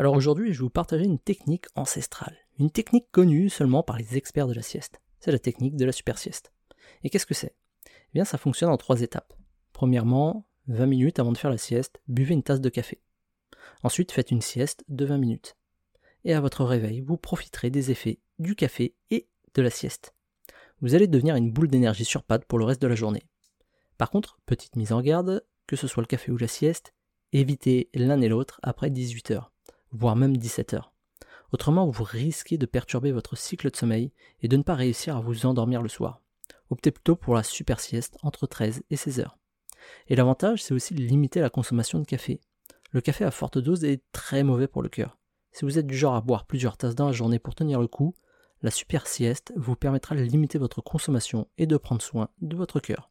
Alors aujourd'hui, je vais vous partager une technique ancestrale, une technique connue seulement par les experts de la sieste. C'est la technique de la super sieste. Et qu'est-ce que c'est? Eh bien, ça fonctionne en trois étapes. Premièrement, 20 minutes avant de faire la sieste, buvez une tasse de café. Ensuite, faites une sieste de 20 minutes. Et à votre réveil, vous profiterez des effets du café et de la sieste. Vous allez devenir une boule d'énergie sur pattes pour le reste de la journée. Par contre, petite mise en garde, que ce soit le café ou la sieste, évitez l'un et l'autre après 18 heures, voire même 17 heures. Autrement, vous risquez de perturber votre cycle de sommeil et de ne pas réussir à vous endormir le soir. Optez plutôt pour la super sieste entre 13 et 16 heures. Et l'avantage, c'est aussi de limiter la consommation de café. Le café à forte dose est très mauvais pour le cœur. Si vous êtes du genre à boire plusieurs tasses dans la journée pour tenir le coup, la super sieste vous permettra de limiter votre consommation et de prendre soin de votre cœur.